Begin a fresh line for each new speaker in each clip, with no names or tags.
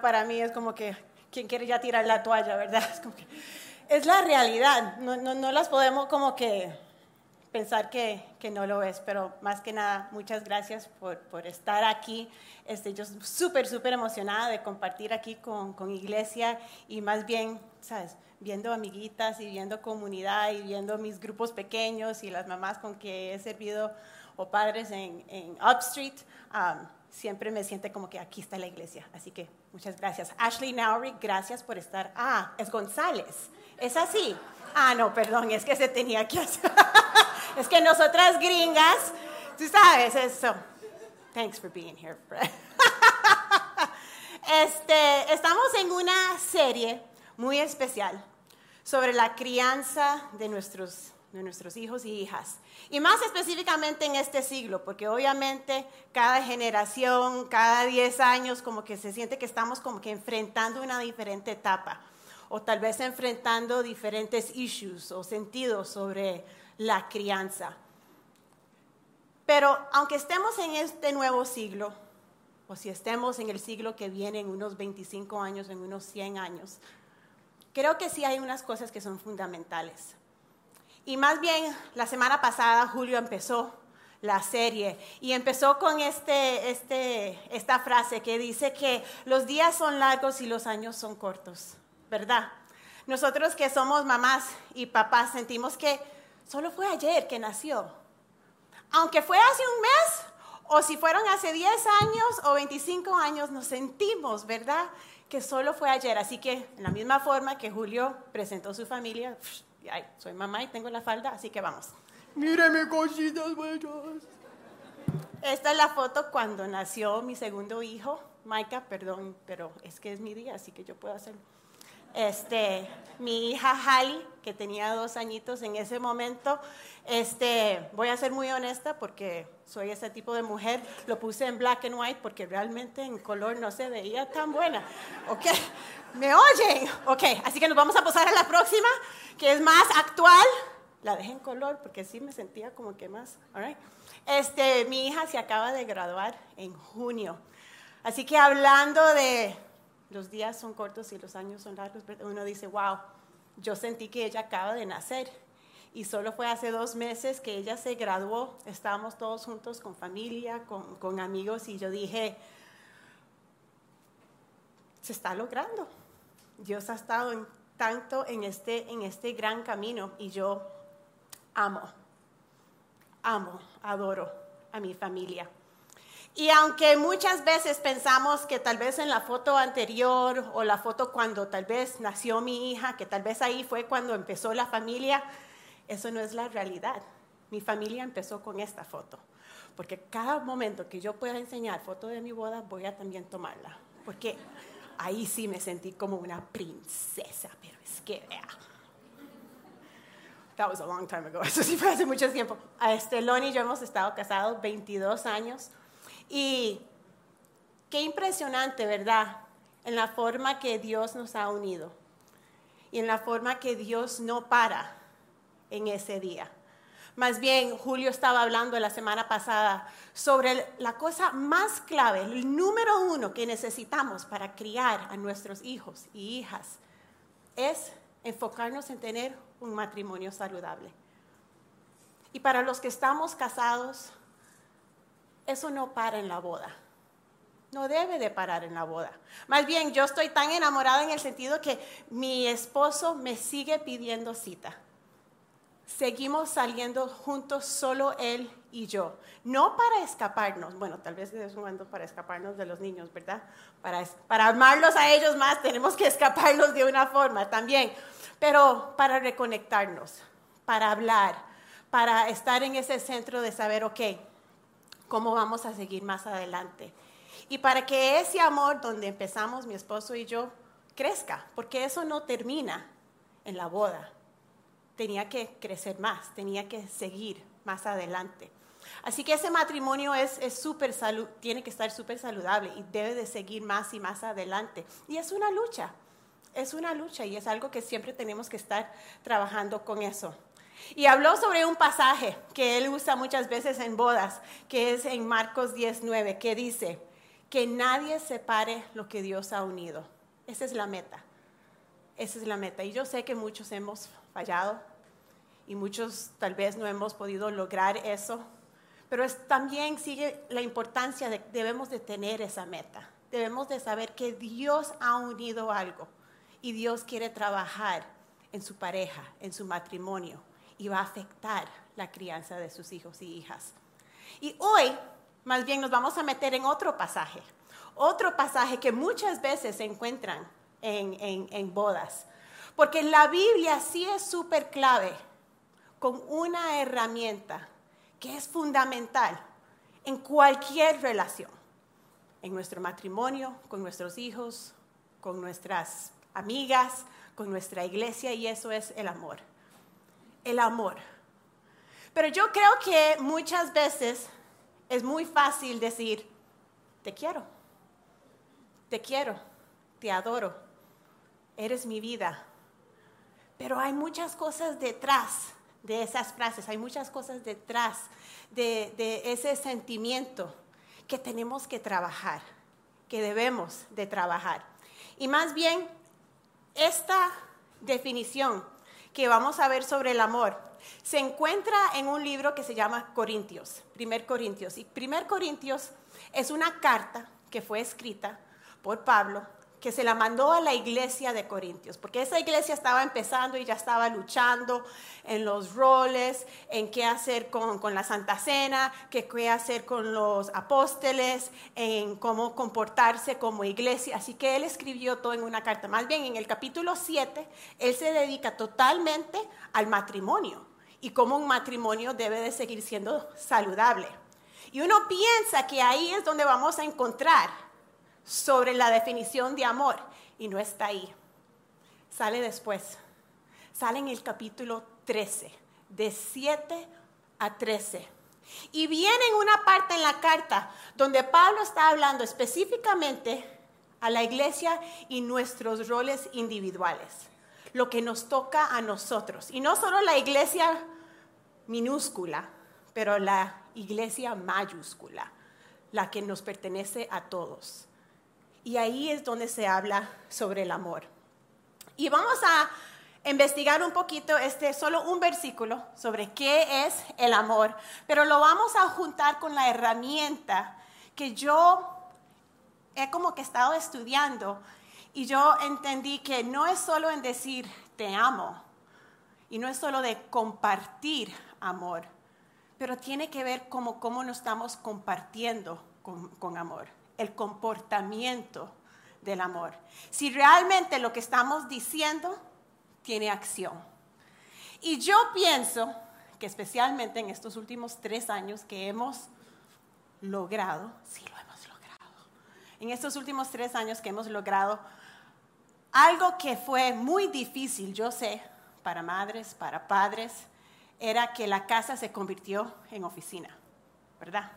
Para mí es como que, ¿quién quiere ya tirar la toalla, verdad? Es, como que, es la realidad, no, no, no las podemos como que pensar que, que, no lo es, pero más que nada, muchas gracias por, por estar aquí. Este, yo súper, súper emocionada de compartir aquí con, con, iglesia y más bien, ¿sabes? Viendo amiguitas y viendo comunidad y viendo mis grupos pequeños y las mamás con que he servido o padres en, en Upstreet. Um, siempre me siente como que aquí está la iglesia. Así que muchas gracias. Ashley Nowry, gracias por estar. Ah, es González. ¿Es así? Ah, no, perdón, es que se tenía que hacer. es que nosotras gringas, tú sabes eso. Thanks for being here, Fred. este, estamos en una serie muy especial sobre la crianza de nuestros de nuestros hijos y hijas. Y más específicamente en este siglo, porque obviamente cada generación, cada 10 años, como que se siente que estamos como que enfrentando una diferente etapa, o tal vez enfrentando diferentes issues o sentidos sobre la crianza. Pero aunque estemos en este nuevo siglo, o si estemos en el siglo que viene, en unos 25 años, en unos 100 años, creo que sí hay unas cosas que son fundamentales. Y más bien, la semana pasada Julio empezó la serie y empezó con este, este, esta frase que dice que los días son largos y los años son cortos, ¿verdad? Nosotros que somos mamás y papás sentimos que solo fue ayer que nació. Aunque fue hace un mes o si fueron hace 10 años o 25 años, nos sentimos, ¿verdad? Que solo fue ayer. Así que, en la misma forma que Julio presentó su familia, ay, soy mamá y tengo la falda, así que vamos.
Míreme cositas bellas.
Esta es la foto cuando nació mi segundo hijo, Maika, perdón, pero es que es mi día, así que yo puedo hacerlo. Este, mi hija Hali, que tenía dos añitos en ese momento, este, voy a ser muy honesta porque soy ese tipo de mujer, lo puse en black and white porque realmente en color no se veía tan buena. ¿Ok? ¿Me oyen? Ok, así que nos vamos a pasar a la próxima, que es más actual. La dejé en color porque sí me sentía como que más. Este, mi hija se acaba de graduar en junio. Así que hablando de los días son cortos y los años son largos, uno dice, wow, yo sentí que ella acaba de nacer. Y solo fue hace dos meses que ella se graduó. Estábamos todos juntos con familia, con, con amigos, y yo dije, se está logrando. Dios ha estado en, tanto en este, en este gran camino y yo amo, amo, adoro a mi familia. Y aunque muchas veces pensamos que tal vez en la foto anterior o la foto cuando tal vez nació mi hija, que tal vez ahí fue cuando empezó la familia, eso no es la realidad. Mi familia empezó con esta foto. Porque cada momento que yo pueda enseñar foto de mi boda, voy a también tomarla. Porque ahí sí me sentí como una princesa, pero es que vea. That was a long time ago. Eso sí fue hace mucho tiempo. A este Loni y yo hemos estado casados 22 años. Y qué impresionante, ¿verdad? En la forma que Dios nos ha unido y en la forma que Dios no para en ese día. Más bien, Julio estaba hablando la semana pasada sobre la cosa más clave, el número uno que necesitamos para criar a nuestros hijos y hijas, es enfocarnos en tener un matrimonio saludable. Y para los que estamos casados, eso no para en la boda. No debe de parar en la boda. Más bien, yo estoy tan enamorada en el sentido que mi esposo me sigue pidiendo cita. Seguimos saliendo juntos solo él y yo. No para escaparnos, bueno, tal vez de vez en para escaparnos de los niños, ¿verdad? Para, para amarlos a ellos más tenemos que escaparnos de una forma también, pero para reconectarnos, para hablar, para estar en ese centro de saber, ok, cómo vamos a seguir más adelante. Y para que ese amor donde empezamos mi esposo y yo crezca, porque eso no termina en la boda. Tenía que crecer más, tenía que seguir más adelante. Así que ese matrimonio es, es salud, tiene que estar súper saludable y debe de seguir más y más adelante. Y es una lucha, es una lucha y es algo que siempre tenemos que estar trabajando con eso. Y habló sobre un pasaje que él usa muchas veces en bodas, que es en Marcos 19, que dice, que nadie separe lo que Dios ha unido. Esa es la meta. Esa es la meta. Y yo sé que muchos hemos fallado y muchos tal vez no hemos podido lograr eso, pero también sigue la importancia de debemos de tener esa meta. Debemos de saber que Dios ha unido algo y Dios quiere trabajar en su pareja, en su matrimonio y va a afectar la crianza de sus hijos y hijas. Y hoy, más bien, nos vamos a meter en otro pasaje, otro pasaje que muchas veces se encuentran en, en bodas, porque la Biblia sí es súper clave con una herramienta que es fundamental en cualquier relación, en nuestro matrimonio, con nuestros hijos, con nuestras amigas, con nuestra iglesia, y eso es el amor el amor. Pero yo creo que muchas veces es muy fácil decir, te quiero, te quiero, te adoro, eres mi vida. Pero hay muchas cosas detrás de esas frases, hay muchas cosas detrás de, ese sentimiento que tenemos que trabajar, que debemos de trabajar. Y más bien, esta definición que vamos a ver sobre el amor se encuentra en un libro que se llama Corintios, Primer Corintios. Y Primer Corintios es una carta que fue escrita por Pablo que se la mandó a la iglesia de Corintios, porque esa iglesia estaba empezando y ya estaba luchando en los roles, en qué hacer con, con la Santa Cena, qué, hacer con los apóstoles, en cómo comportarse como iglesia. Así que él escribió todo en una carta. Más bien, en el capítulo 7, él se dedica totalmente al matrimonio y cómo un matrimonio debe de seguir siendo saludable. Y uno piensa que ahí es donde vamos a encontrar sobre la definición de amor y no está ahí. Sale después. Sale en el capítulo 13, de 7 a 13. Y viene en una parte en la carta donde Pablo está hablando específicamente a la iglesia y nuestros roles individuales, lo que nos toca a nosotros. Y no solo la iglesia minúscula, pero la iglesia mayúscula, la que nos pertenece a todos. Y ahí es donde se habla sobre el amor. Y vamos a investigar un poquito este solo un versículo sobre qué es el amor, pero lo vamos a juntar con la herramienta que yo he como que estado estudiando y yo entendí que no es solo en decir te amo y no es solo de compartir amor, pero tiene que ver como cómo nos estamos compartiendo con, con amor el comportamiento del amor. Si realmente lo que estamos diciendo tiene acción. Y yo pienso que especialmente en estos últimos tres años que hemos logrado, sí lo hemos logrado, en estos últimos tres años que hemos logrado algo que fue muy difícil, yo sé, para madres, para padres, era que la casa se convirtió en oficina, ¿verdad?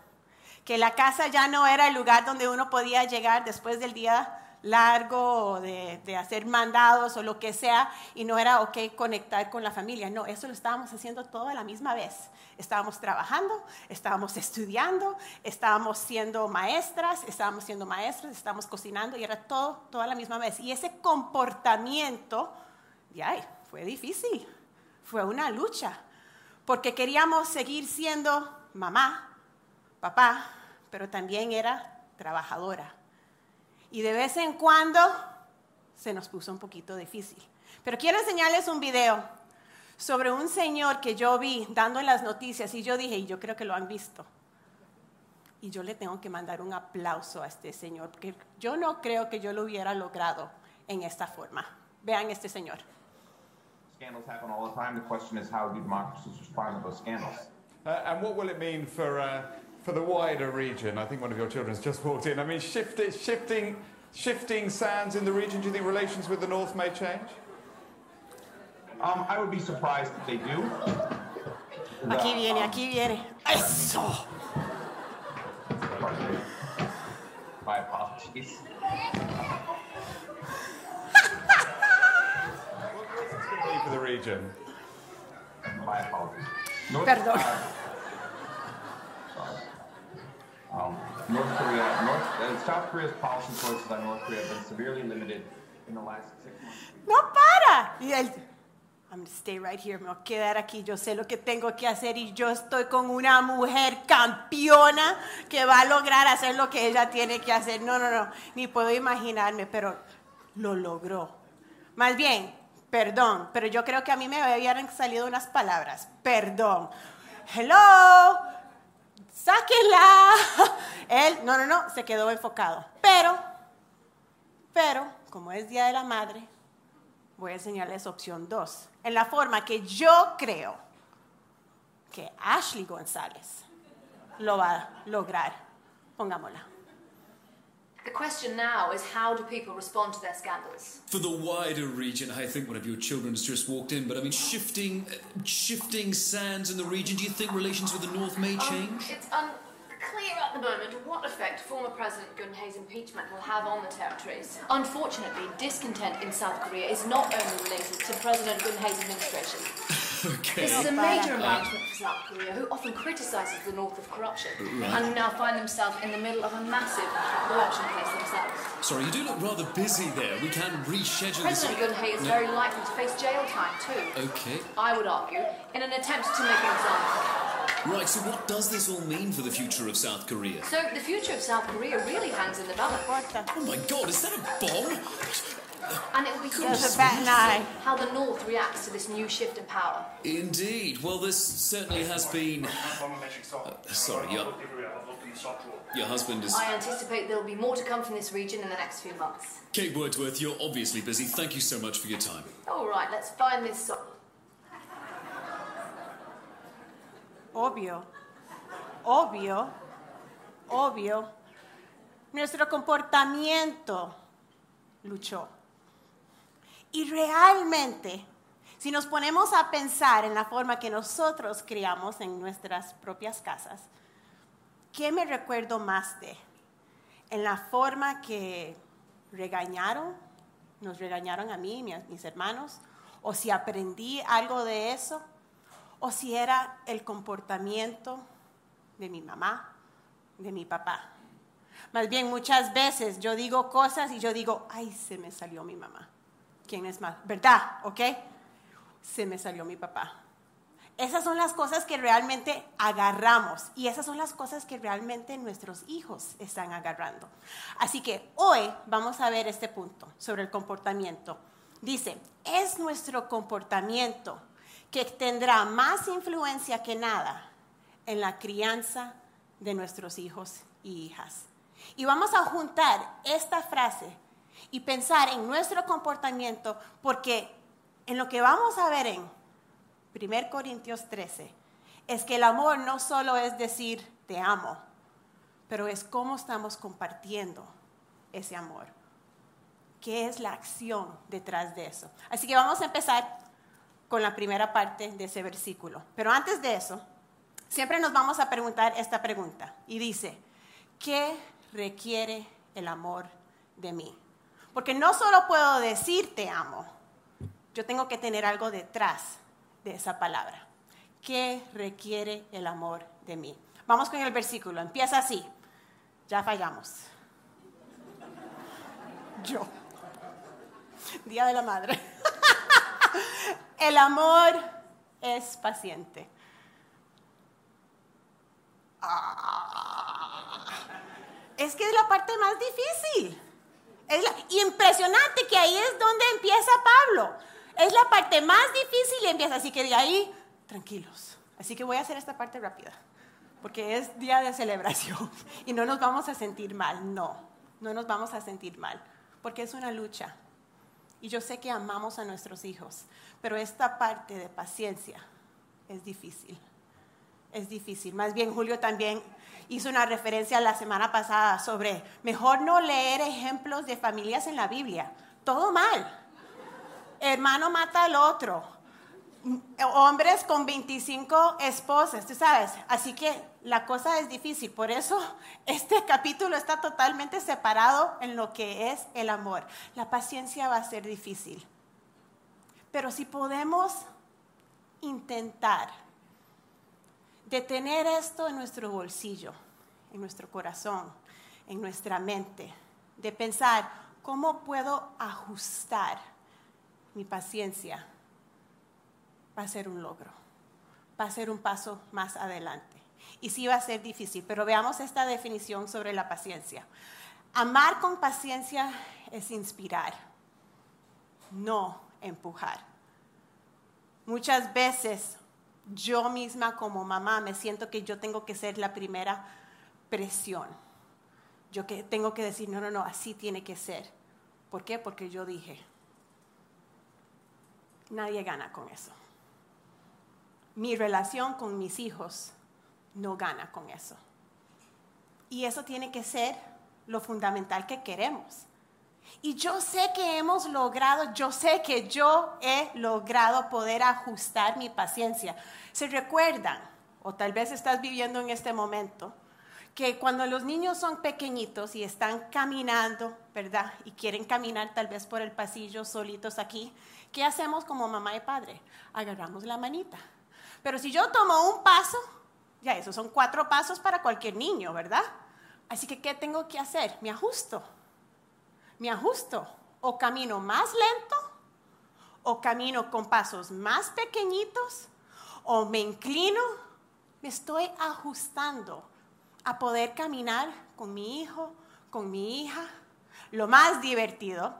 Que la casa ya no era el lugar donde uno podía llegar después del día largo de, de, hacer mandados o lo que sea y no era ok conectar con la familia. No, eso lo estábamos haciendo todo la misma vez. Estábamos trabajando, estábamos estudiando, estábamos siendo maestras, estábamos siendo maestros, estábamos cocinando y era todo, toda la misma vez. Y ese comportamiento, ya, fue difícil, fue una lucha, porque queríamos seguir siendo mamá, papá, pero también era trabajadora. Y de vez en cuando se nos puso un poquito difícil. Pero quiero enseñarles un video sobre un señor que yo vi dando las noticias y yo dije, y yo creo que lo han visto. Y yo le tengo que mandar un aplauso a este señor, porque yo no creo que yo lo hubiera logrado en esta forma. Vean este señor.
Scandals happen all the time. The question is how do democracies respond to those scandals?
Uh, and what will it mean for, uh, for the wider region? I think one of your children's just walked in. I mean, shifti- shifting, shifting sands in the region, do you think relations with the North may change?
Um, I would be surprised if they do.
Aquí viene,
um,
aquí viene. Eso.
My apologies.
What's this going to be for the region?
My apologies. North,
Perdón.
Um, North Korea, North, uh, South Korea's policy choices on North Korea have been severely limited in the last six months.
No para. Y él, I'm gonna stay right here, me voy a quedar aquí, yo sé lo que tengo que hacer y yo estoy con una mujer campeona que va a lograr hacer lo que ella tiene que hacer. No, no, no, ni puedo imaginarme, pero lo logró. Más bien, perdón, pero yo creo que a mí me habían salido unas palabras. Perdón. Hello, Él, no, no, no, se quedó enfocado. Pero, pero, como es Día de la Madre, voy a enseñarles opción 2. En la forma que yo creo que Ashley González lo va a lograr. Pongámosla.
The question now is how do people respond to their scandals?
For the wider region, I think one of your children has just walked in, but I mean, shifting, uh, shifting sands in the region. Do you think relations with the North may
Um,
change?
it's unclear at the moment what effect former President Gun-Ha's impeachment will have on the territories. Unfortunately, discontent in South Korea is not only related to President Gun-Ha's administration.
okay.
This is a major embarrassment for South Korea, who often criticizes the North of corruption, and now find themselves in the middle of a massive corruption case themselves.
Sorry, you do look rather busy there. We can reschedule this.
President Gun-Hae is very likely to face jail time too.
Okay.
I would argue, in an attempt to make an example.
Right, so what does this all mean for the future of South Korea?
So the future of South Korea really hangs in the balance.
Oh my god, is that a bomb?
And it will be
There's
curious
a bat an
how the North reacts to this new shift in power.
Indeed. Well, this certainly has been. Uh, sorry, your, your husband is.
I anticipate there will be more to come from this region in the next few months.
Kate Wordsworth, you're obviously busy. Thank you so much for your time.
All right, let's find this song.
Obvio, obvio, obvio. Nuestro comportamiento luchó. Y realmente, si nos ponemos a pensar en la forma que nosotros criamos en nuestras propias casas, ¿qué me recuerdo más de? En la forma que regañaron, nos regañaron a mí y a mis hermanos, o si aprendí algo de eso, o si era el comportamiento de mi mamá, de mi papá. Más bien muchas veces yo digo cosas y yo digo, ay, se me salió mi mamá. ¿Quién es más? ¿Verdad? ¿Ok? Se me salió mi papá. Esas son las cosas que realmente agarramos y esas son las cosas que realmente nuestros hijos están agarrando. Así que hoy vamos a ver este punto sobre el comportamiento. Dice, es nuestro comportamiento que tendrá más influencia que nada en la crianza de nuestros hijos y hijas. Y vamos a juntar esta frase y pensar en nuestro comportamiento porque en lo que vamos a ver en 1 Corintios 13 es que el amor no solo es decir te amo, pero es cómo estamos compartiendo ese amor. ¿Qué es la acción detrás de eso? Así que vamos a empezar con la primera parte de ese versículo. Pero antes de eso, siempre nos vamos a preguntar esta pregunta. Y dice, ¿qué requiere el amor de mí? Porque no solo puedo decir te amo, yo tengo que tener algo detrás de esa palabra. ¿Qué requiere el amor de mí? Vamos con el versículo. Empieza así. Ya fallamos. Yo. Día de la Madre. El amor es paciente. Ah. Es que es la parte más difícil. Es impresionante que ahí es donde empieza Pablo. Es la parte más difícil y empieza. Así que de ahí, tranquilos. Así que voy a hacer esta parte rápida. Porque es día de celebración. Y no nos vamos a sentir mal. No, no nos vamos a sentir mal. Porque es una lucha. Y yo sé que amamos a nuestros hijos, pero esta parte de paciencia es difícil. Es difícil. Más bien Julio también hizo una referencia la semana pasada sobre mejor no leer ejemplos de familias en la Biblia. Todo mal. Hermano mata al otro. Hombres con 25 esposas, tú sabes. Así que la cosa es difícil. Por eso este capítulo está totalmente separado en lo que es el amor. La paciencia va a ser difícil. Pero si podemos intentar de tener esto en nuestro bolsillo, en nuestro corazón, en nuestra mente, de pensar, ¿cómo puedo ajustar mi paciencia? Va a ser un logro, va a ser un paso más adelante. Y sí va a ser difícil, pero veamos esta definición sobre la paciencia. Amar con paciencia es inspirar, no empujar. Muchas veces yo misma como mamá me siento que yo tengo que ser la primera presión. Yo que tengo que decir, no, no, no, así tiene que ser. ¿Por qué? Porque yo dije, nadie gana con eso. Mi relación con mis hijos no gana con eso. Y eso tiene que ser lo fundamental que queremos. Y yo sé que hemos logrado, yo sé que yo he logrado poder ajustar mi paciencia. ¿Se recuerdan? O tal vez estás viviendo en este momento que cuando los niños son pequeñitos y están caminando, ¿verdad? Y quieren caminar tal vez por el pasillo solitos aquí, ¿qué hacemos como mamá y padre? Agarramos la manita. Pero si yo tomo un paso, ya esos son cuatro pasos para cualquier niño, ¿verdad? Así que, ¿qué tengo que hacer? Me ajusto. Me ajusto. O camino más lento, o camino con pasos más pequeñitos, o me inclino. Me estoy ajustando a poder caminar con mi hijo, con mi hija. Lo más divertido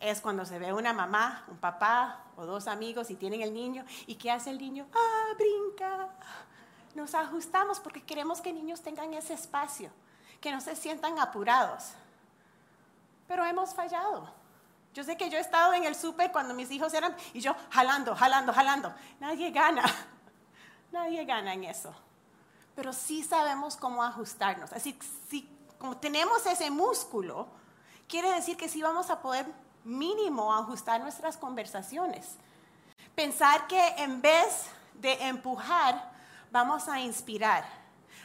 es cuando se ve una mamá, un papá o dos amigos y tienen el niño. ¿Y qué hace el niño? Ah, brinca. Nos ajustamos porque queremos que niños tengan ese espacio, que no se sientan apurados. Pero hemos fallado. Yo sé que yo he estado en el súper cuando mis hijos eran y yo jalando, jalando, jalando. Nadie gana. Nadie gana en eso pero sí sabemos cómo ajustarnos. Así si como tenemos ese músculo, quiere decir que sí vamos a poder mínimo ajustar nuestras conversaciones. Pensar que en vez de empujar, vamos a inspirar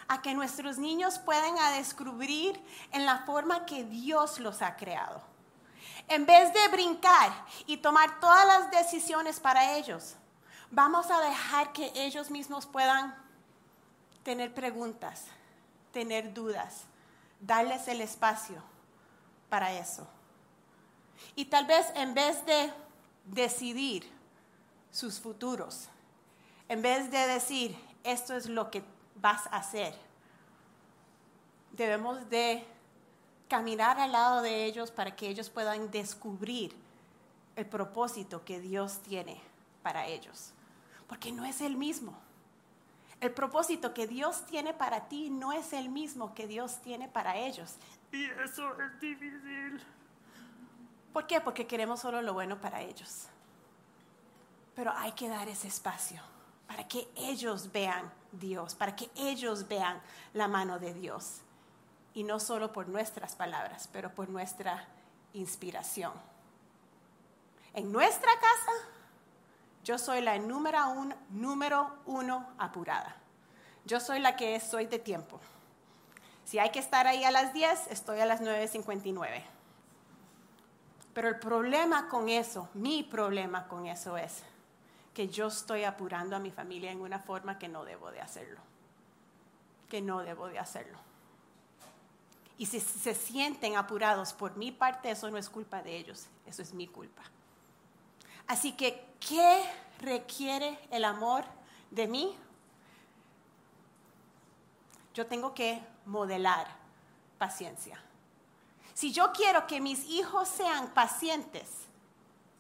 a que nuestros niños puedan descubrir en la forma que Dios los ha creado. En vez de brincar y tomar todas las decisiones para ellos, vamos a dejar que ellos mismos puedan tener preguntas, tener dudas, darles el espacio para eso. Y tal vez en vez de decidir sus futuros, en vez de decir, esto es lo que vas a hacer, debemos de caminar al lado de ellos para que ellos puedan descubrir el propósito que Dios tiene para ellos. Porque no es el mismo. El propósito que Dios tiene para ti no es el mismo que Dios tiene para ellos.
Y eso es difícil.
¿Por qué? Porque queremos solo lo bueno para ellos. Pero hay que dar ese espacio para que ellos vean Dios, para que ellos vean la mano de Dios. Y no solo por nuestras palabras, pero por nuestra inspiración. En nuestra casa yo soy la número número uno apurada. Yo soy la que soy de tiempo. Si hay que estar ahí a las 10, estoy a las 9.59. Pero el problema con eso, mi problema con eso es que yo estoy apurando a mi familia en una forma que no debo de hacerlo. Que no debo de hacerlo. Y si se sienten apurados por mi parte, eso no es culpa de ellos, eso es mi culpa. Así que, ¿qué requiere el amor de mí? Yo tengo que modelar paciencia. Si yo quiero que mis hijos sean pacientes,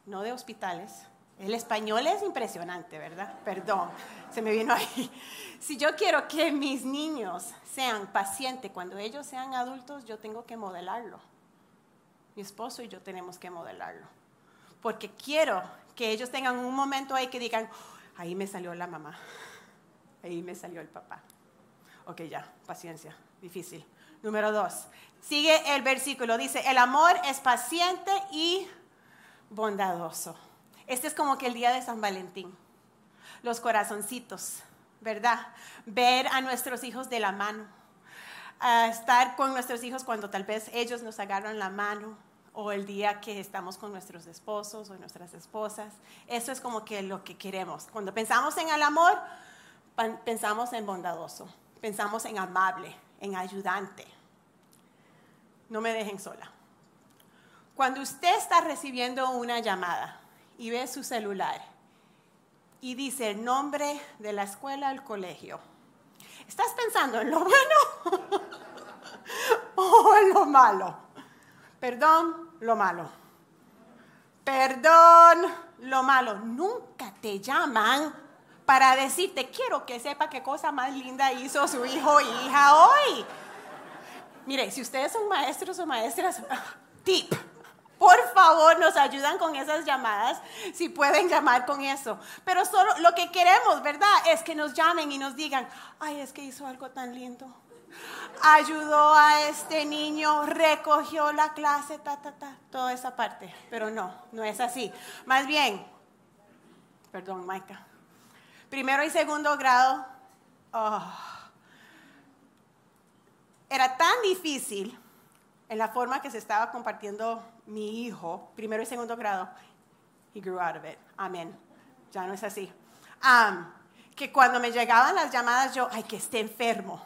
no de hospitales, el español es impresionante, ¿verdad? Perdón, se me vino ahí. Si yo quiero que mis niños sean pacientes cuando ellos sean adultos, yo tengo que modelarlo. Mi esposo y yo tenemos que modelarlo porque quiero que ellos tengan un momento ahí que digan, ahí me salió la mamá, ahí me salió el papá. Ok, ya, paciencia, difícil. Número dos, sigue el versículo, dice, el amor es paciente y bondadoso. Este es como que el día de San Valentín, los corazoncitos, ¿verdad? Ver a nuestros hijos de la mano, estar con nuestros hijos cuando tal vez ellos nos agarran la mano, o el día que estamos con nuestros esposos o nuestras esposas. Eso es como que lo que queremos. Cuando pensamos en el amor, pensamos en bondadoso, pensamos en amable, en ayudante. No me dejen sola. Cuando usted está recibiendo una llamada y ve su celular y dice el nombre de la escuela al colegio, ¿estás pensando en lo bueno o en lo malo? Perdón, lo malo. Perdón, lo malo. Nunca te llaman para decirte, quiero que sepa qué cosa más linda hizo su hijo o hija hoy. Mire, si ustedes son maestros o maestras, tip. Por favor, nos ayudan con esas llamadas, si pueden llamar con eso. Pero solo lo que queremos, ¿verdad? Es que nos llamen y nos digan, ay, es que hizo algo tan lindo ayudó a este niño, recogió la clase, ta, ta, ta, toda esa parte. Pero no, no es así. Más bien, perdón, Maika, primero y segundo grado, oh, era tan difícil en la forma que se estaba compartiendo mi hijo, primero y segundo grado, he grew out of it. Amén. Ya no es así. que cuando me llegaban las llamadas, yo, ay, que esté enfermo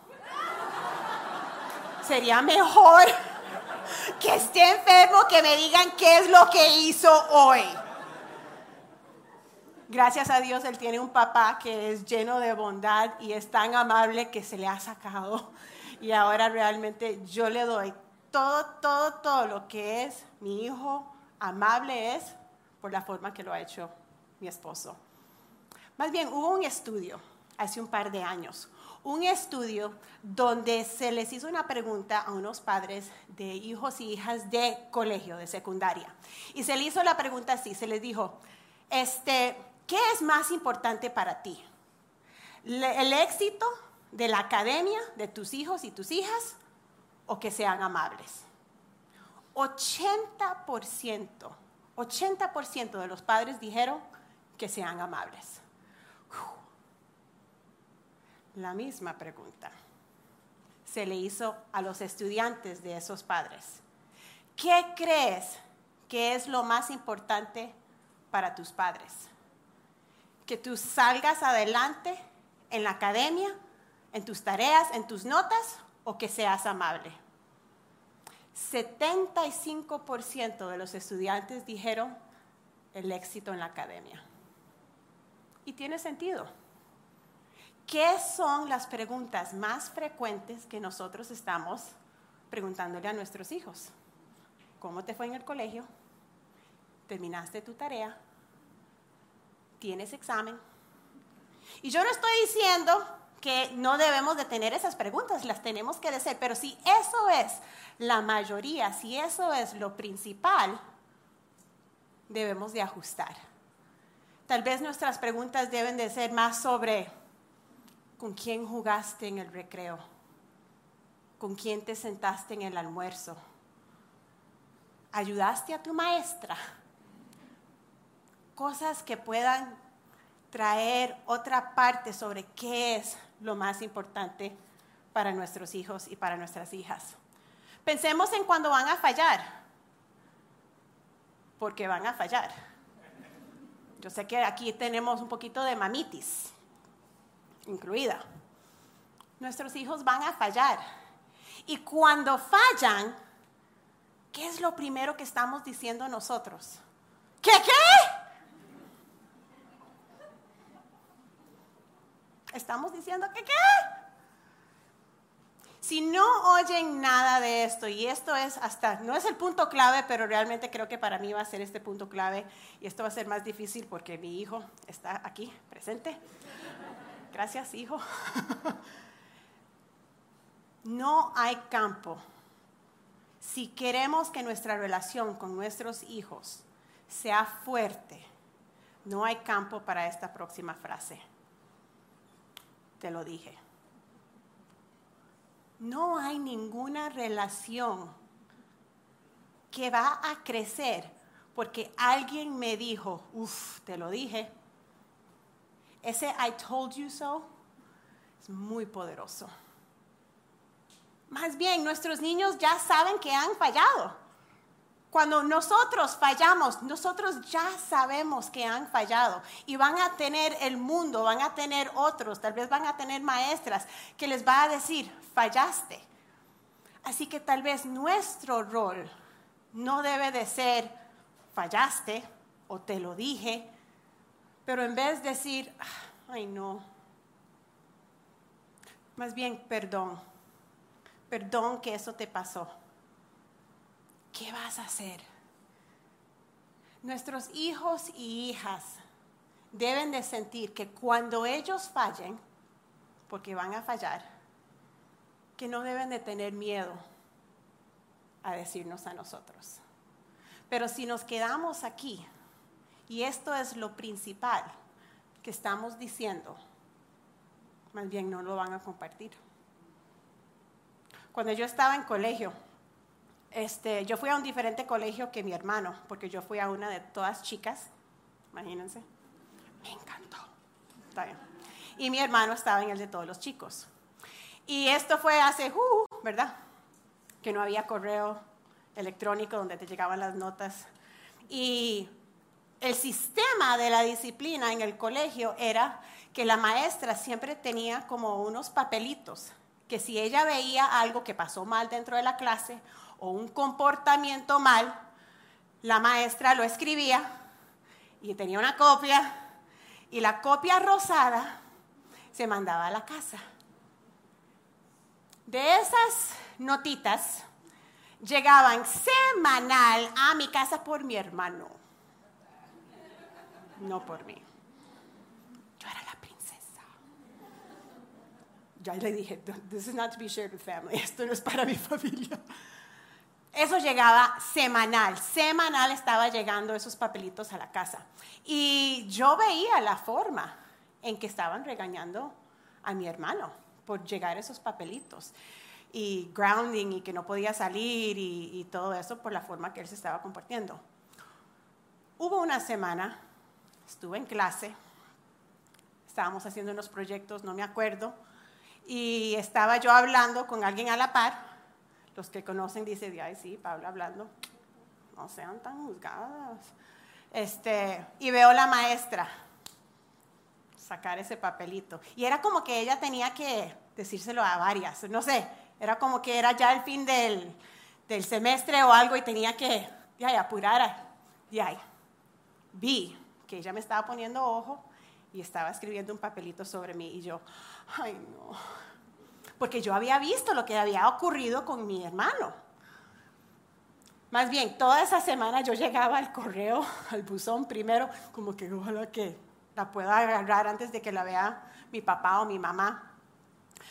sería mejor que esté enfermo que me digan qué es lo que hizo hoy. Gracias a Dios, Él tiene un papá que es lleno de bondad y es tan amable que se le ha sacado. Y ahora realmente yo le doy todo, todo, todo lo que es mi hijo amable es por la forma que lo ha hecho mi esposo. Más bien, hubo un estudio hace un par de años un estudio donde se les hizo una pregunta a unos padres de hijos y hijas de colegio, de secundaria. Y se les hizo la pregunta así, se les dijo, este, ¿qué es más importante para ti? ¿El éxito de la academia de tus hijos y tus hijas o que sean amables? 80%, 80% de los padres dijeron que sean amables la misma pregunta. Se le hizo a los estudiantes de esos padres. ¿Qué crees que es lo más importante para tus padres? ¿Que tú salgas adelante en la academia, en tus tareas, en tus notas o que seas amable? 75% de los estudiantes dijeron el éxito en la academia. Y tiene sentido. ¿Qué son las preguntas más frecuentes que nosotros estamos preguntándole a nuestros hijos? ¿Cómo te fue en el colegio? ¿Terminaste tu tarea? ¿Tienes examen? Y yo no estoy diciendo que no debemos de tener esas preguntas, las tenemos que decir, pero si eso es la mayoría, si eso es lo principal, debemos de ajustar. Tal vez nuestras preguntas deben de ser más sobre ¿Con quién jugaste en el recreo? ¿Con quién te sentaste en el almuerzo? ¿Ayudaste a tu maestra? Cosas que puedan traer otra parte sobre qué es lo más importante para nuestros hijos y para nuestras hijas. Pensemos en cuando van a fallar, porque van a fallar. Yo sé que aquí tenemos un poquito de mamitis incluida. Nuestros hijos van a fallar. Y cuando fallan, ¿qué es lo primero que estamos diciendo nosotros? ¿Qué qué? Estamos diciendo que qué? Si no oyen nada de esto, y esto es hasta, no es el punto clave, pero realmente creo que para mí va a ser este punto clave, y esto va a ser más difícil porque mi hijo está aquí presente. Gracias, hijo. no hay campo. Si queremos que nuestra relación con nuestros hijos sea fuerte. No hay campo para esta próxima frase. Te lo dije. No hay ninguna relación que va a crecer porque alguien me dijo, uff, te lo dije. Ese I told you so es muy poderoso. Más bien, nuestros niños ya saben que han fallado. Cuando nosotros fallamos, nosotros ya sabemos que han fallado y van a tener el mundo, van a tener otros, tal vez van a tener maestras que les va a decir, fallaste. Así que tal vez nuestro rol no debe de ser, fallaste o te lo dije, pero en vez de decir, "Ah, ay no, más bien perdón, perdón que eso te pasó. ¿Qué vas a hacer? Nuestros hijos y hijas deben de sentir que cuando ellos fallen, porque van a fallar, que no deben de tener miedo a decirnos a nosotros. Pero si nos quedamos aquí, y esto es lo principal que estamos diciendo, más bien no lo van a compartir. Cuando yo estaba en colegio, este, yo fui a un diferente colegio que mi hermano, porque yo fui a una de todas chicas, imagínense. Me encantó. Está bien. Y mi hermano estaba en el de todos los chicos. Y esto fue hace, uh, ¿verdad? Que no había correo electrónico donde te llegaban las notas. Y el sistema de la disciplina en el colegio era que la maestra siempre tenía como unos papelitos, que si ella veía algo que pasó mal dentro de la clase o un comportamiento mal, la maestra lo escribía y tenía una copia y la copia rosada se mandaba a la casa. De esas notitas llegaban semanal a mi casa por mi hermano, no por mí. Yo era la princesa. Ya le dije, this is not to be shared with family, esto no es para mi familia. Eso llegaba semanal, semanal estaba llegando esos papelitos a la casa. Y yo veía la forma en que estaban regañando a mi hermano por llegar esos papelitos. Y grounding y que no podía salir y, todo eso por la forma que él se estaba comportando. Hubo una semana, estuve en clase, estábamos haciendo unos proyectos, no me acuerdo, y estaba yo hablando con alguien a la par los que conocen dicen, ay, sí, Pablo hablando, no sean tan juzgadas. Este, y veo la maestra sacar ese papelito. Y era como que ella tenía que decírselo a varias, no sé, era como que era ya el fin del, del semestre o algo y tenía que ya, apurar. Y ahí, vi que ella me estaba poniendo ojo y estaba escribiendo un papelito sobre mí y yo, ay no, porque yo había visto lo que había ocurrido con mi hermano. Más bien, toda esa semana yo llegaba al correo, al buzón primero, como que ojalá que la pueda agarrar antes de que la vea mi papá o mi mamá.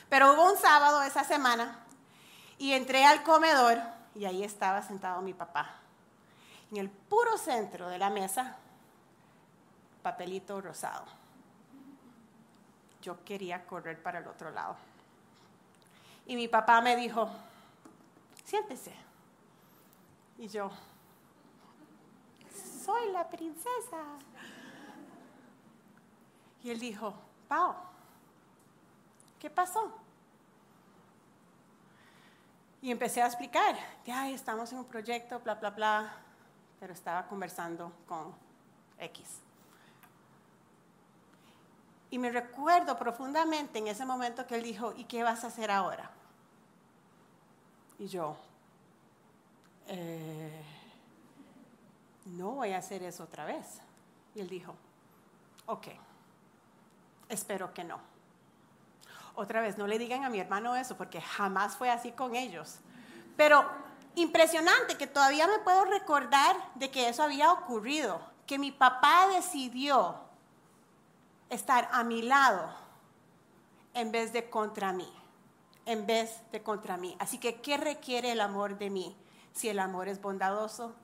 Pero hubo un sábado esa semana y entré al comedor y ahí estaba sentado mi papá. En el puro centro de la mesa, papelito rosado. Yo quería correr para el otro lado. Y mi papá me dijo, siéntese. Y yo, soy la princesa. Y él dijo, Pau, ¿qué pasó? Y empecé a explicar, ya estamos en un proyecto, bla, bla, bla, pero estaba conversando con X. Y me recuerdo profundamente en ese momento que él dijo, ¿y qué vas a hacer ahora? Y yo, eh, no voy a hacer eso otra vez. Y él dijo, ok, espero que no. Otra vez, no le digan a mi hermano eso, porque jamás fue así con ellos. Pero impresionante que todavía me puedo recordar de que eso había ocurrido, que mi papá decidió estar a mi lado en vez de contra mí, en vez de contra mí. Así que, ¿qué requiere el amor de mí? Si el amor es bondadoso,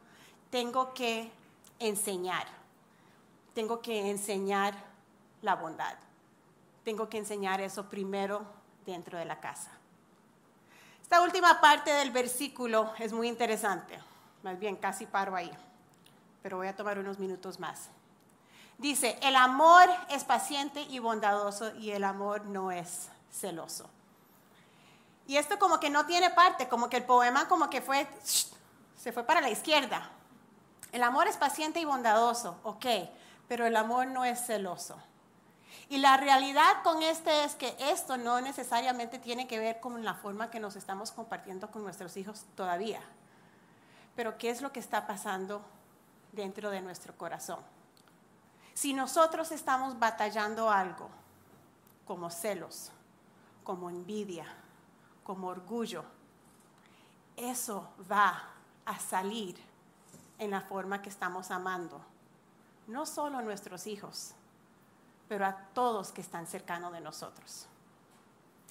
tengo que enseñar. Tengo que enseñar la bondad. Tengo que enseñar eso primero dentro de la casa. Esta última parte del versículo es muy interesante. Más bien, casi paro ahí. Pero voy a tomar unos minutos más. Dice, el amor es paciente y bondadoso y el amor no es celoso. Y esto como que no tiene parte, como que el poema como que fue, se fue para la izquierda. El amor es paciente y bondadoso, ok, pero el amor no es celoso. Y la realidad con este es que esto no necesariamente tiene que ver con la forma que nos estamos compartiendo con nuestros hijos todavía. Pero ¿qué es lo que está pasando dentro de nuestro corazón? Si nosotros estamos batallando algo, como celos, como envidia, como orgullo, eso va a salir en la forma que estamos amando, no solo a nuestros hijos, pero a todos que están cercanos de nosotros.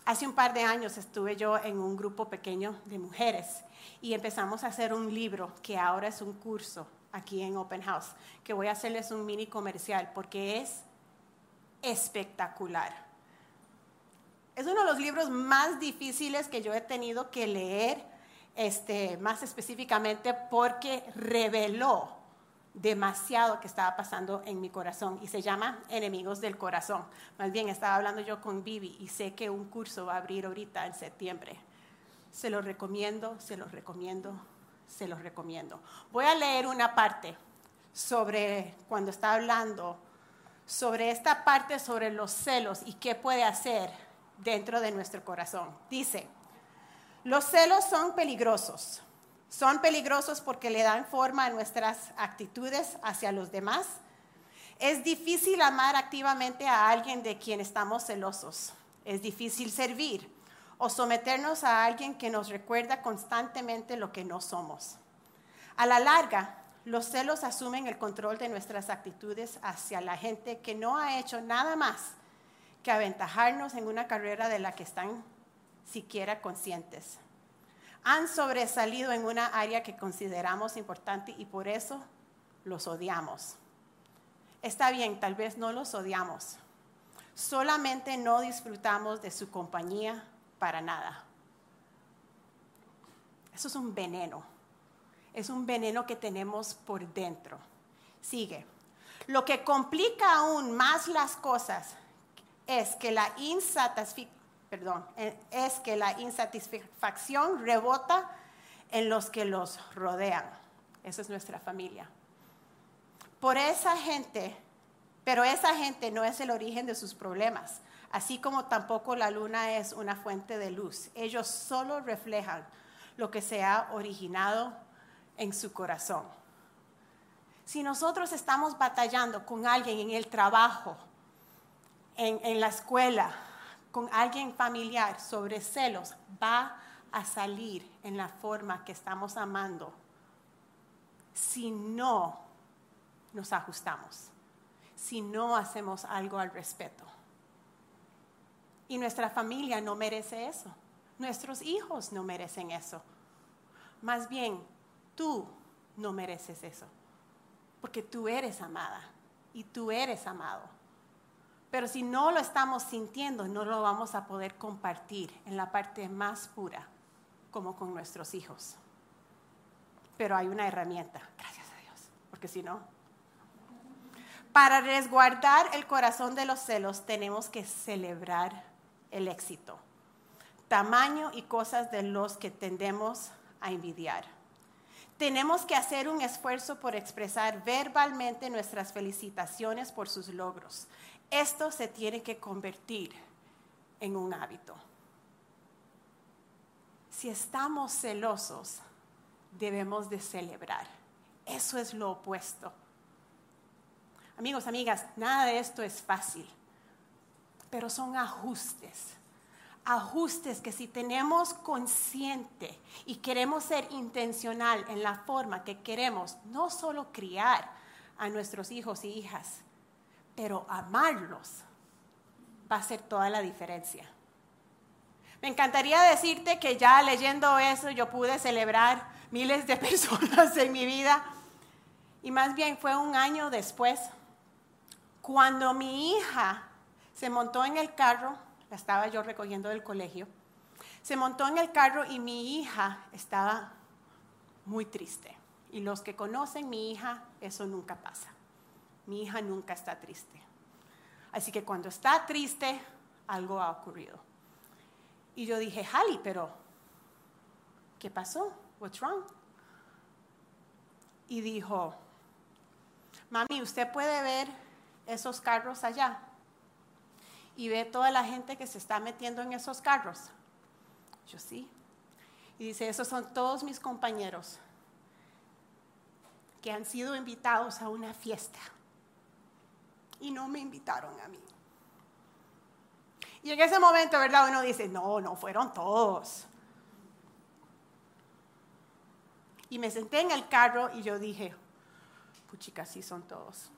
Hace un par de años estuve yo en un grupo pequeño de mujeres y empezamos a hacer un libro que ahora es un curso aquí en Open House, que voy a hacerles un mini comercial porque es espectacular. Es uno de los libros más difíciles que yo he tenido que leer, este, más específicamente porque reveló demasiado que estaba pasando en mi corazón y se llama Enemigos del Corazón. Más bien estaba hablando yo con Vivi y sé que un curso va a abrir ahorita en septiembre. Se lo recomiendo, se lo recomiendo, se los recomiendo. Voy a leer una parte sobre cuando está hablando sobre esta parte sobre los celos y qué puede hacer dentro de nuestro corazón. Dice, los celos son peligrosos. Son peligrosos porque le dan forma a nuestras actitudes hacia los demás. Es difícil amar activamente a alguien de quien estamos celosos. Es difícil servir o someternos a alguien que nos recuerda constantemente lo que no somos. A la larga, los celos asumen el control de nuestras actitudes hacia la gente que no ha hecho nada más que aventajarnos en una carrera de la que están siquiera conscientes. Han sobresalido en una área que consideramos importante y por eso los odiamos. Está bien, tal vez no los odiamos, solamente no disfrutamos de su compañía para nada. Eso es un veneno. Es un veneno que tenemos por dentro. Sigue. Lo que complica aún más las cosas es que la perdón, eh, es que la insatisfacción rebota en los que los rodean. Esa es nuestra familia. Por esa gente, pero esa gente no es el origen de sus problemas así como tampoco la luna es una fuente de luz. Ellos solo reflejan lo que se ha originado en su corazón. Si nosotros estamos batallando con alguien en el trabajo, en, la escuela, con alguien familiar sobre celos, va a salir en la forma que estamos amando si no nos ajustamos, si no hacemos algo al respeto. Y nuestra familia no merece eso. Nuestros hijos no merecen eso. Más bien, tú no mereces eso. Porque tú eres amada y tú eres amado. Pero si no lo estamos sintiendo, no lo vamos a poder compartir en la parte más pura, como con nuestros hijos. Pero hay una herramienta, gracias a Dios, porque si no... Para resguardar el corazón de los celos tenemos que celebrar el éxito, tamaño y cosas de los que tendemos a envidiar. Tenemos que hacer un esfuerzo por expresar verbalmente nuestras felicitaciones por sus logros. Esto se tiene que convertir en un hábito. Si estamos celosos, debemos de celebrar. Eso es lo opuesto. Amigos, amigas, nada de esto es fácil pero son ajustes. Ajustes que si tenemos consciente y queremos ser intencional en la forma que queremos, no solo criar a nuestros hijos y hijas, pero amarlos, va a ser toda la diferencia. Me encantaría decirte que ya leyendo eso yo pude celebrar miles de personas en mi vida Y más bien fue un año después, cuando mi hija se montó en el carro, la estaba yo recogiendo del colegio, se montó en el carro y mi hija estaba muy triste. Y los que conocen mi hija, eso nunca pasa. Mi hija nunca está triste. Así que cuando está triste, algo ha ocurrido. Y yo dije, Hali, pero ¿qué pasó? What's wrong? Y dijo, mami, ¿usted puede ver esos carros allá? Y ve toda la gente que se está metiendo en esos carros. Yo sí. Y dice, esos son todos mis compañeros que han sido invitados a una fiesta y no me invitaron a mí. Y en ese momento, ¿verdad? Uno dice, no, no fueron todos. Y me senté en el carro y yo dije, puchica, sí son todos.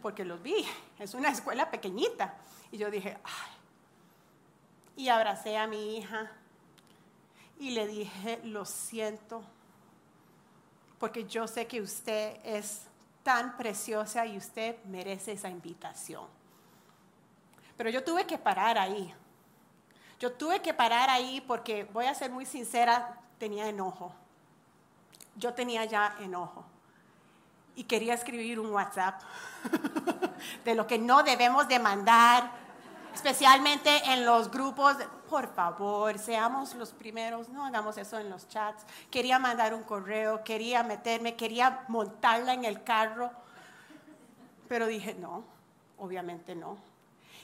Porque los vi, es una escuela pequeñita. Y yo dije, ay. Y abracé a mi hija y le dije, lo siento, porque yo sé que usted es tan preciosa y usted merece esa invitación. Pero yo tuve que parar ahí. Yo tuve que parar ahí porque, voy a ser muy sincera, tenía enojo. Yo tenía ya enojo. Y quería escribir un WhatsApp de lo que no debemos demandar, especialmente en los grupos. Por favor, seamos los primeros, no hagamos eso en los chats. Quería mandar un correo, quería meterme, quería montarla en el carro, pero dije, no, obviamente no.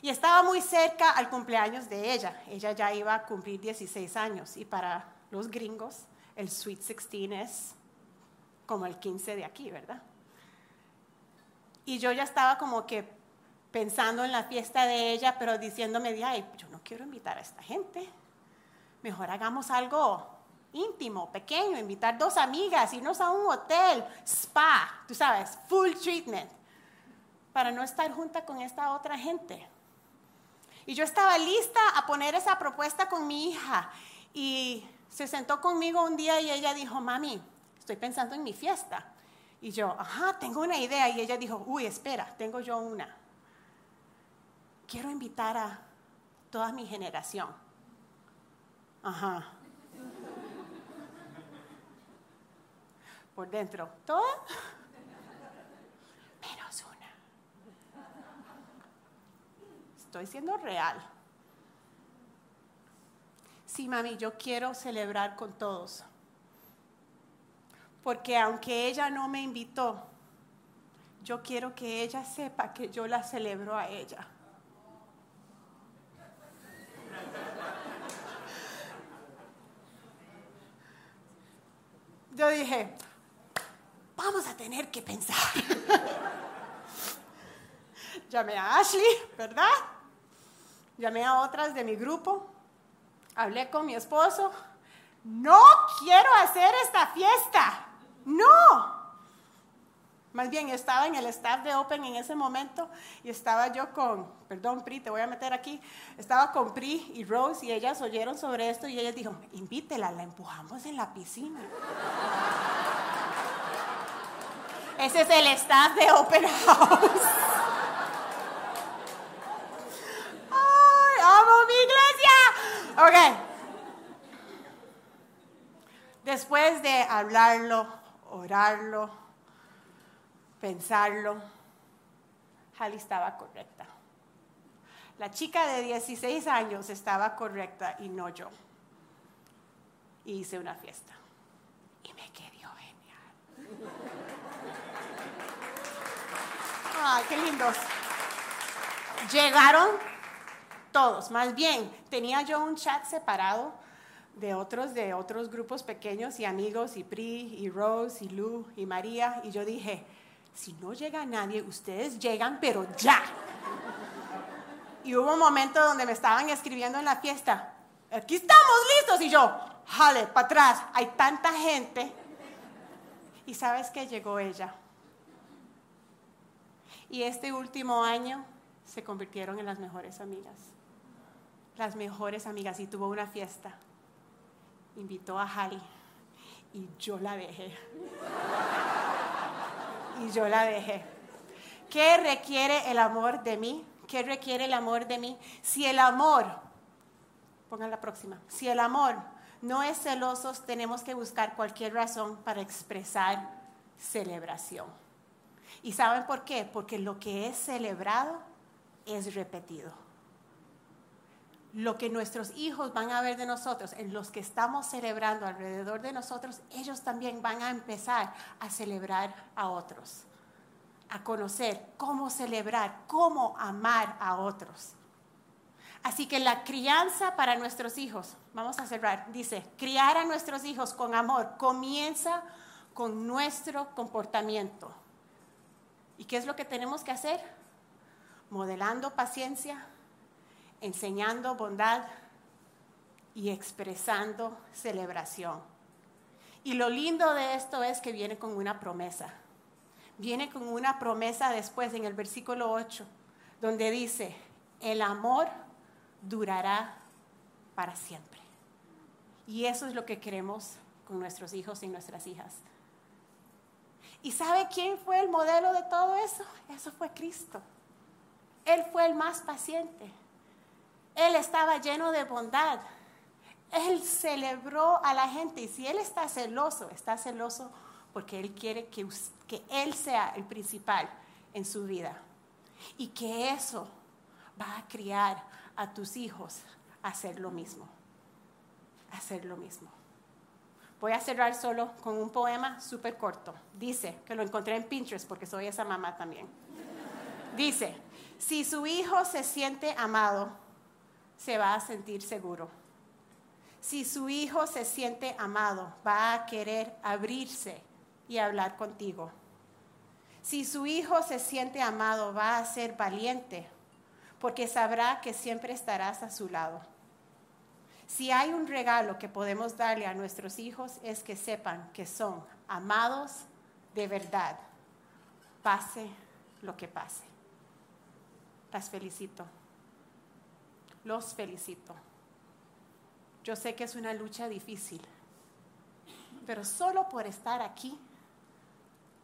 Y estaba muy cerca al cumpleaños de ella. Ella ya iba a cumplir 16 años y para los gringos el Sweet 16 es como el 15 de aquí, ¿verdad? Y yo ya estaba como que pensando en la fiesta de ella, pero diciéndome, ay, yo no quiero invitar a esta gente. Mejor hagamos algo íntimo, pequeño, invitar dos amigas, irnos a un hotel, spa, tú sabes, full treatment, para no estar junta con esta otra gente. Y yo estaba lista a poner esa propuesta con mi hija. Y se sentó conmigo un día y ella dijo, mami, estoy pensando en mi fiesta. Y yo, ajá, tengo una idea. Y ella dijo, uy, espera, tengo yo una. Quiero invitar a toda mi generación. Ajá. Por dentro, ¿toda? Menos una. Estoy siendo real. Sí, mami, yo quiero celebrar con todos. Porque aunque ella no me invitó, yo quiero que ella sepa que yo la celebro a ella. Yo dije, vamos a tener que pensar. Llamé a Ashley, ¿verdad? Llamé a otras de mi grupo. Hablé con mi esposo. No quiero hacer esta fiesta. No. Más bien, estaba en el staff de Open en ese momento y estaba yo con, perdón, Pri, te voy a meter aquí, estaba con Pri y Rose y ellas oyeron sobre esto y ellas dijo, invítela, la empujamos en la piscina. Ese es el staff de Open House. ¡Ay, amo mi iglesia! Ok. Después de hablarlo, orarlo, pensarlo, Hali estaba correcta. La chica de 16 años estaba correcta y no yo. Hice una fiesta. Y me quedó genial. Ay, qué lindos. Llegaron todos, más bien, tenía yo un chat separado de otros, de otros grupos pequeños y amigos, y Pri, y Rose, y Lu, y María, y yo dije, si no llega nadie, ustedes llegan, pero ya. Y hubo un momento donde me estaban escribiendo en la fiesta, aquí estamos listos, y yo, jale, para atrás, hay tanta gente. Y sabes que llegó ella. Y este último año se convirtieron en las mejores amigas. Las mejores amigas. Y tuvo una fiesta. Invitó a Hali. Y yo la dejé. Y yo la dejé. ¿Qué requiere el amor de mí? ¿Qué requiere el amor de mí? Si el amor, pongan la próxima, si el amor no es celoso, tenemos que buscar cualquier razón para expresar celebración. ¿Y saben por qué? Porque lo que es celebrado es repetido. Lo que nuestros hijos van a ver de nosotros, en los que estamos celebrando alrededor de nosotros, ellos también van a empezar a celebrar a otros, a conocer cómo celebrar, cómo amar a otros. Así que la crianza para nuestros hijos, vamos a cerrar, dice, criar a nuestros hijos con amor comienza con nuestro comportamiento. ¿Y qué es lo que tenemos que hacer? Modelando paciencia, enseñando bondad y expresando celebración. Y lo lindo de esto es que viene con una promesa. Viene con una promesa después en el versículo 8, donde dice, el amor durará para siempre. Y eso es lo que queremos con nuestros hijos y nuestras hijas. ¿Y sabe quién fue el modelo de todo eso? Eso fue Cristo. Él fue el más paciente. Él estaba lleno de bondad. Él celebró a la gente. Y si Él está celoso, está celoso porque Él quiere que, que Él sea el principal en su vida. Y que eso va a criar a tus hijos a hacer lo mismo. A hacer lo mismo. Voy a cerrar solo con un poema súper corto. Dice, que lo encontré en Pinterest porque soy esa mamá también. Dice, si su hijo se siente amado, se va a sentir seguro. Si su hijo se siente amado, va a querer abrirse y hablar contigo. Si su hijo se siente amado, va a ser valiente porque sabrá que siempre estarás a su lado. Si hay un regalo que podemos darle a nuestros hijos es que sepan que son amados de verdad, pase lo que pase. Las felicito. Los felicito. Yo sé que es una lucha difícil, pero solo por estar aquí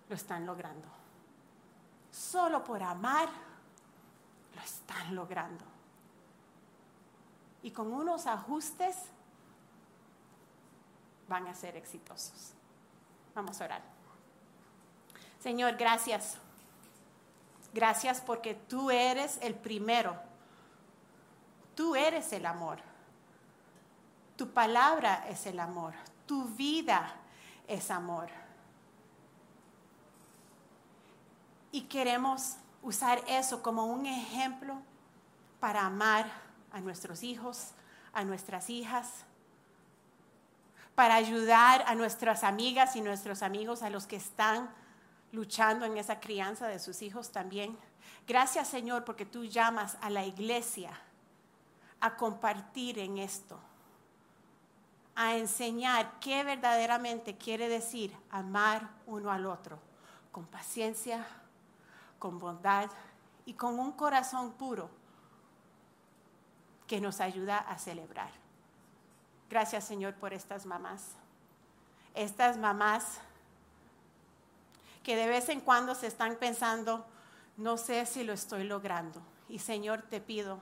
lo están logrando. Solo por amar lo están logrando. Y con unos ajustes van a ser exitosos. Vamos a orar. Señor, gracias. Gracias porque tú eres el primero. Tú eres el amor. Tu palabra es el amor. Tu vida es amor. Y queremos usar eso como un ejemplo para amar a nuestros hijos, a nuestras hijas, para ayudar a nuestras amigas y nuestros amigos, a los que están luchando en esa crianza de sus hijos también. Gracias Señor porque tú llamas a la iglesia a compartir en esto, a enseñar qué verdaderamente quiere decir amar uno al otro, con paciencia, con bondad y con un corazón puro que nos ayuda a celebrar. Gracias Señor por estas mamás. Estas mamás que de vez en cuando se están pensando, no sé si lo estoy logrando. Y Señor, te pido,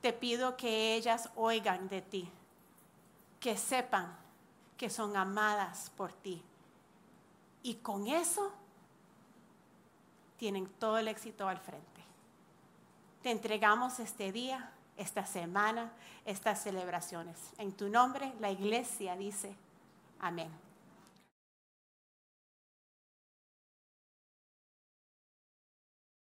te pido que ellas oigan de ti, que sepan que son amadas por ti. Y con eso tienen todo el éxito al frente. Te entregamos este día, esta semana, estas celebraciones. En tu nombre, la iglesia dice, amén.